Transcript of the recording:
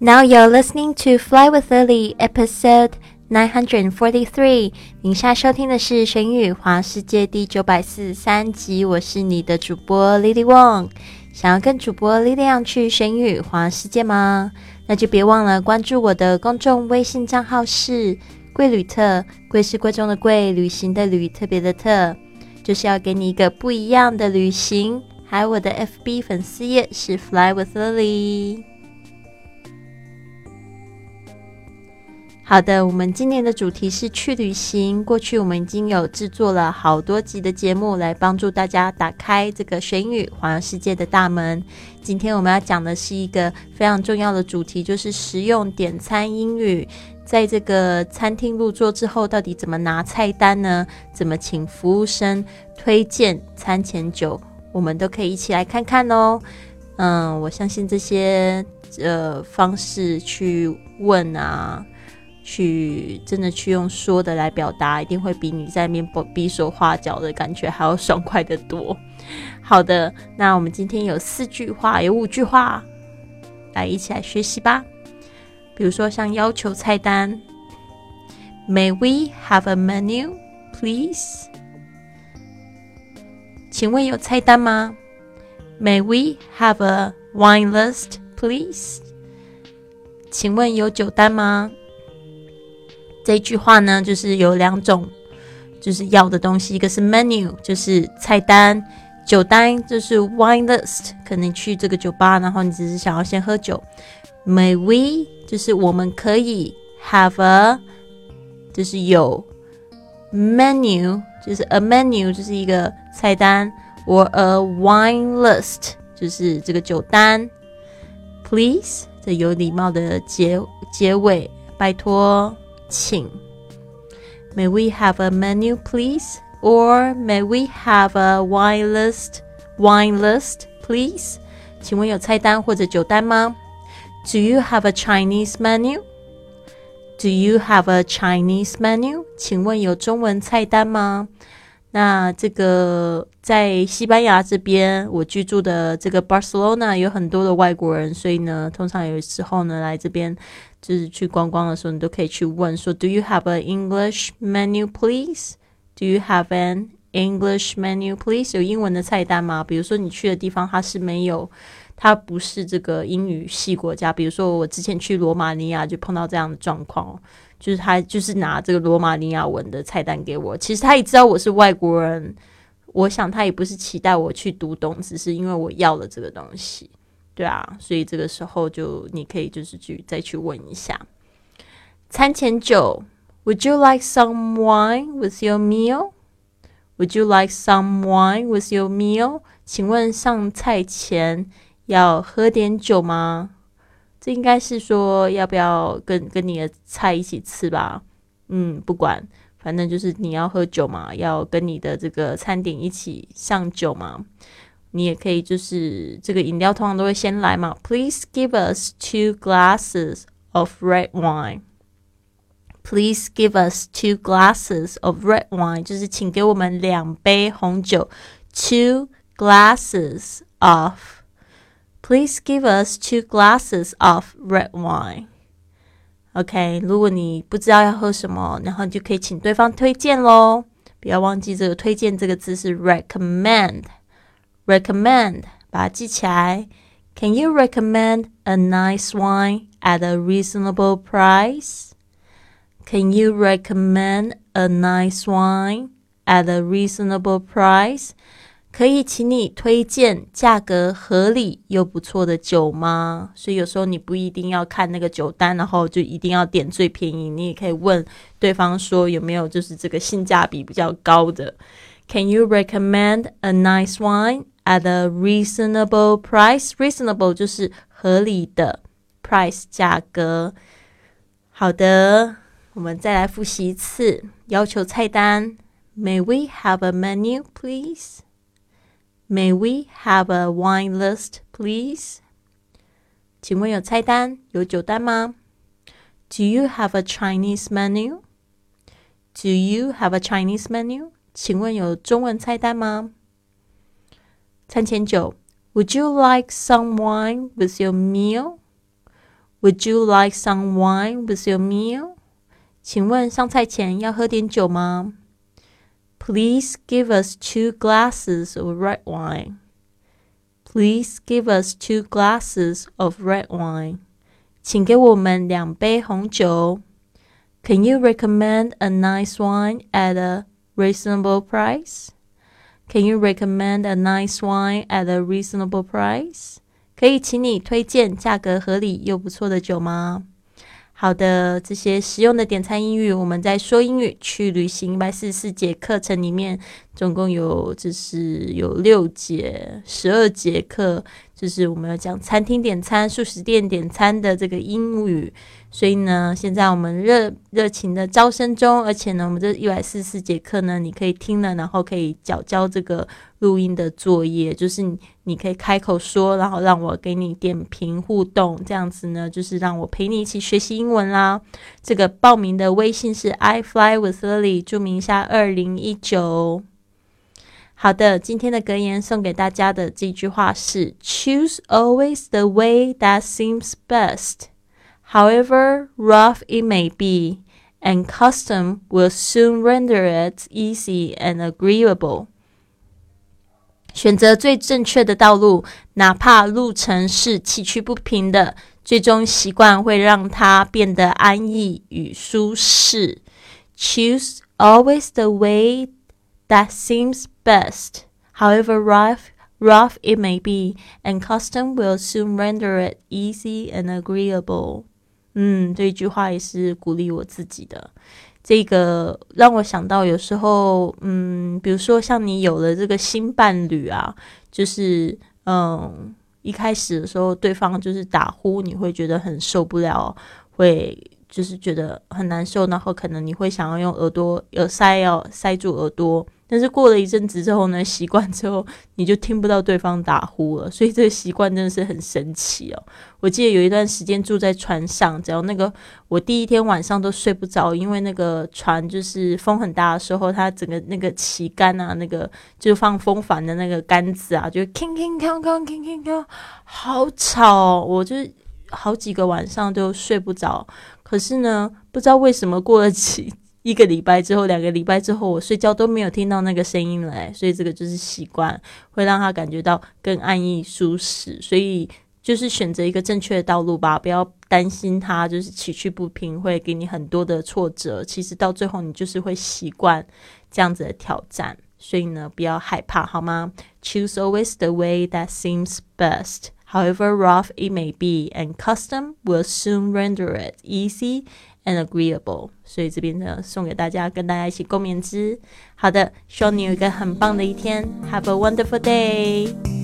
Now you're listening to Fly with Lily, episode nine hundred and forty-three。您现在收听的是《神语华世界》第九百四十三集。我是你的主播 Lily Wong。想要跟主播 Lily 去神语华世界吗？那就别忘了关注我的公众微信账号是“贵旅特”，贵是贵重的贵，旅行的旅，特别的特，就是要给你一个不一样的旅行。还有我的 FB 粉丝页是 Fly with Lily。好的，我们今年的主题是去旅行。过去我们已经有制作了好多集的节目，来帮助大家打开这个学英语环游世界的大门。今天我们要讲的是一个非常重要的主题，就是实用点餐英语。在这个餐厅入座之后，到底怎么拿菜单呢？怎么请服务生推荐餐前酒？我们都可以一起来看看哦。嗯，我相信这些呃方式去问啊。去真的去用说的来表达，一定会比你在面比比手画脚的感觉还要爽快的多。好的，那我们今天有四句话，有五句话，来一起来学习吧。比如说像要求菜单，May we have a menu, please？请问有菜单吗？May we have a wine list, please？请问有酒单吗？这句话呢，就是有两种，就是要的东西，一个是 menu，就是菜单；酒单就是 wine list。可能去这个酒吧，然后你只是想要先喝酒。May we 就是我们可以 have a，就是有 menu，就是 a menu，就是一个菜单，or a wine list，就是这个酒单。Please，这有礼貌的结结尾，拜托。请。May we have a menu, please? Or may we have a wine list? Wine list, please? 请问有菜单或者酒单吗？Do you have a Chinese menu? Do you have a Chinese menu? 请问有中文菜单吗？那这个在西班牙这边，我居住的这个 Barcelona 有很多的外国人，所以呢，通常有时候呢来这边 就是去观光的时候，你都可以去问说，Do you have an English menu, please? Do you have an English menu, please? 有英文的菜单吗？比如说你去的地方它是没有，它不是这个英语系国家，比如说我之前去罗马尼亚就碰到这样的状况。就是他，就是拿这个罗马尼亚文的菜单给我。其实他也知道我是外国人，我想他也不是期待我去读懂，只是因为我要了这个东西，对啊。所以这个时候就你可以就是去再去问一下。餐前酒，Would you like some wine with your meal? Would you like some wine with your meal? 请问上菜前要喝点酒吗？这应该是说要不要跟跟你的菜一起吃吧？嗯，不管，反正就是你要喝酒嘛，要跟你的这个餐点一起上酒嘛。你也可以就是这个饮料通常都会先来嘛。Please give us two glasses of red wine. Please give us two glasses of red wine，就是请给我们两杯红酒。Two glasses of Please give us two glasses of red wine. OK，如果你不知道要喝什么，然后你就可以请对方推荐喽。不要忘记这个“推荐”这个字是 recommend。recommend，把它记起来。Can you recommend a nice wine at a reasonable price? Can you recommend a nice wine at a reasonable price? 可以请你推荐价格合理又不错的酒吗？所以有时候你不一定要看那个酒单，然后就一定要点最便宜。你也可以问对方说有没有就是这个性价比比较高的。Can you recommend a nice wine at a reasonable price? Reasonable 就是合理的 price 价格。好的，我们再来复习一次要求菜单。May we have a menu, please? May we have a wine list, please? 请问有菜单、有酒单吗？Do you have a Chinese menu? Do you have a Chinese menu? 请问有中文菜单吗？ 餐前酒，Would you like some wine with your meal? Would you like some wine with your meal? 请问上菜前要喝点酒吗？Please give us two glasses of red wine. Please give us two glasses of red wine. 请给我们两杯红酒。Can you recommend a nice wine at a reasonable price? Can you recommend a nice wine at a reasonable price? 可以请你推荐价格合理又不错的酒吗？好的，这些实用的点餐英语，我们在说英语去旅行一百四十四节课程里面，总共有就是有六节十二节课，就是我们要讲餐厅点餐、素食店点餐的这个英语。所以呢，现在我们热热情的招生中，而且呢，我们这一百四十四节课呢，你可以听了，然后可以缴交这个录音的作业，就是你可以开口说，然后让我给你点评互动，这样子呢，就是让我陪你一起学习英文啦。这个报名的微信是 I fly with Lily，注明一下二零一九。好的，今天的格言送给大家的这句话是：Choose always the way that seems best。however rough it may be, and custom will soon render it easy and agreeable. 选择最正确的道路，哪怕路程是崎岖不平的，最终习惯会让它变得安逸与舒适。Choose always the way that seems best, however rough rough it may be, and custom will soon render it easy and agreeable. 嗯，这一句话也是鼓励我自己的。这个让我想到，有时候，嗯，比如说像你有了这个新伴侣啊，就是，嗯，一开始的时候对方就是打呼，你会觉得很受不了，会就是觉得很难受，然后可能你会想要用耳朵耳塞要塞住耳朵。但是过了一阵子之后呢，习惯之后你就听不到对方打呼了，所以这个习惯真的是很神奇哦。我记得有一段时间住在船上，只要那个我第一天晚上都睡不着，因为那个船就是风很大的时候，它整个那个旗杆啊，那个就放风帆的那个杆子啊，就铿铿锵锵铿铿锵，好吵，我就好几个晚上都睡不着。可是呢，不知道为什么过了几。一个礼拜之后，两个礼拜之后，我睡觉都没有听到那个声音了，所以这个就是习惯，会让他感觉到更安逸舒适。所以就是选择一个正确的道路吧，不要担心他就是崎岖不平，会给你很多的挫折。其实到最后，你就是会习惯这样子的挑战。所以呢，不要害怕，好吗？Choose always the way that seems best, however rough it may be, and custom will soon render it easy. And agreeable，所以这边呢送给大家，跟大家一起共勉之。好的，希望你有一个很棒的一天，Have a wonderful day。